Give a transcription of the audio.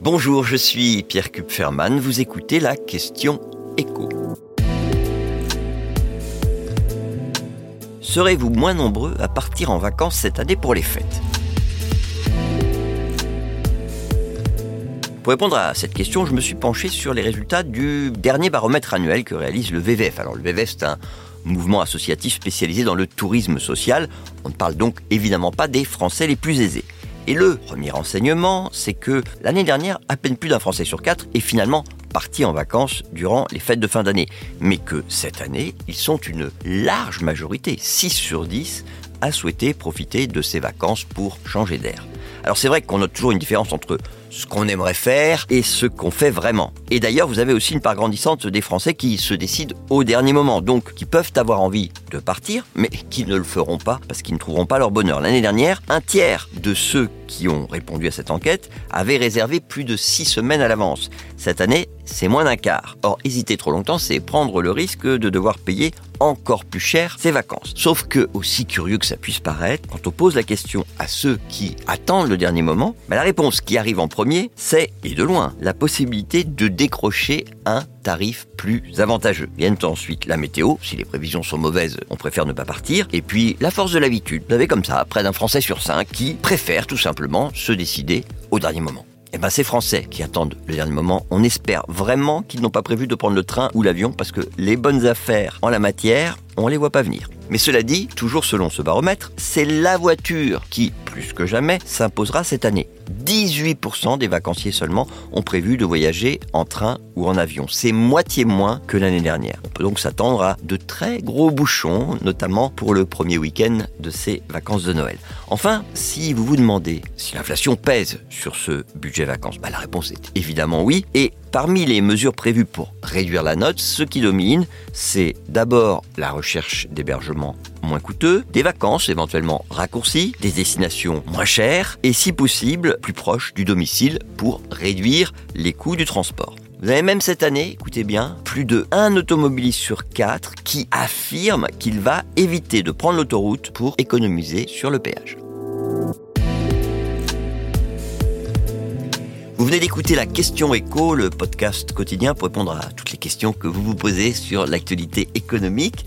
Bonjour, je suis Pierre Kupferman, vous écoutez la question écho. Serez-vous moins nombreux à partir en vacances cette année pour les fêtes? Pour répondre à cette question, je me suis penché sur les résultats du dernier baromètre annuel que réalise le VVF. Alors le VVF, c'est un mouvement associatif spécialisé dans le tourisme social. On ne parle donc évidemment pas des Français les plus aisés. Et le premier enseignement, c'est que l'année dernière, à peine plus d'un Français sur quatre est finalement parti en vacances durant les fêtes de fin d'année. Mais que cette année, ils sont une large majorité, 6 sur 10, à souhaiter profiter de ces vacances pour changer d'air. Alors c'est vrai qu'on note toujours une différence entre ce qu'on aimerait faire et ce qu'on fait vraiment. Et d'ailleurs, vous avez aussi une part grandissante des Français qui se décident au dernier moment, donc qui peuvent avoir envie de partir, mais qui ne le feront pas parce qu'ils ne trouveront pas leur bonheur. L'année dernière, un tiers de ceux qui ont répondu à cette enquête avaient réservé plus de six semaines à l'avance. Cette année, c'est moins d'un quart. Or, hésiter trop longtemps, c'est prendre le risque de devoir payer encore plus cher ses vacances. Sauf que, aussi curieux que ça puisse paraître, quand on pose la question à ceux qui attendent le dernier moment, bah, la réponse qui arrive en premier, c'est, et de loin, la possibilité de décrocher un tarif plus avantageux. Viennent ensuite la météo, si les prévisions sont mauvaises, on préfère ne pas partir, et puis la force de l'habitude. Vous avez comme ça, près d'un Français sur cinq qui préfère tout simplement se décider au dernier moment. Eh ben, ces Français qui attendent le dernier moment, on espère vraiment qu'ils n'ont pas prévu de prendre le train ou l'avion parce que les bonnes affaires en la matière, on les voit pas venir. Mais cela dit, toujours selon ce baromètre, c'est la voiture qui, plus que jamais, s'imposera cette année. 18% des vacanciers seulement ont prévu de voyager en train ou en avion. C'est moitié moins que l'année dernière. On peut donc s'attendre à de très gros bouchons, notamment pour le premier week-end de ces vacances de Noël. Enfin, si vous vous demandez si l'inflation pèse sur ce budget vacances, bah, la réponse est évidemment oui. Et Parmi les mesures prévues pour réduire la note, ce qui domine, c'est d'abord la recherche d'hébergements moins coûteux, des vacances éventuellement raccourcies, des destinations moins chères et si possible plus proches du domicile pour réduire les coûts du transport. Vous avez même cette année, écoutez bien, plus de 1 automobiliste sur 4 qui affirme qu'il va éviter de prendre l'autoroute pour économiser sur le péage. Vous venez d'écouter la question écho, le podcast quotidien pour répondre à toutes les questions que vous vous posez sur l'actualité économique.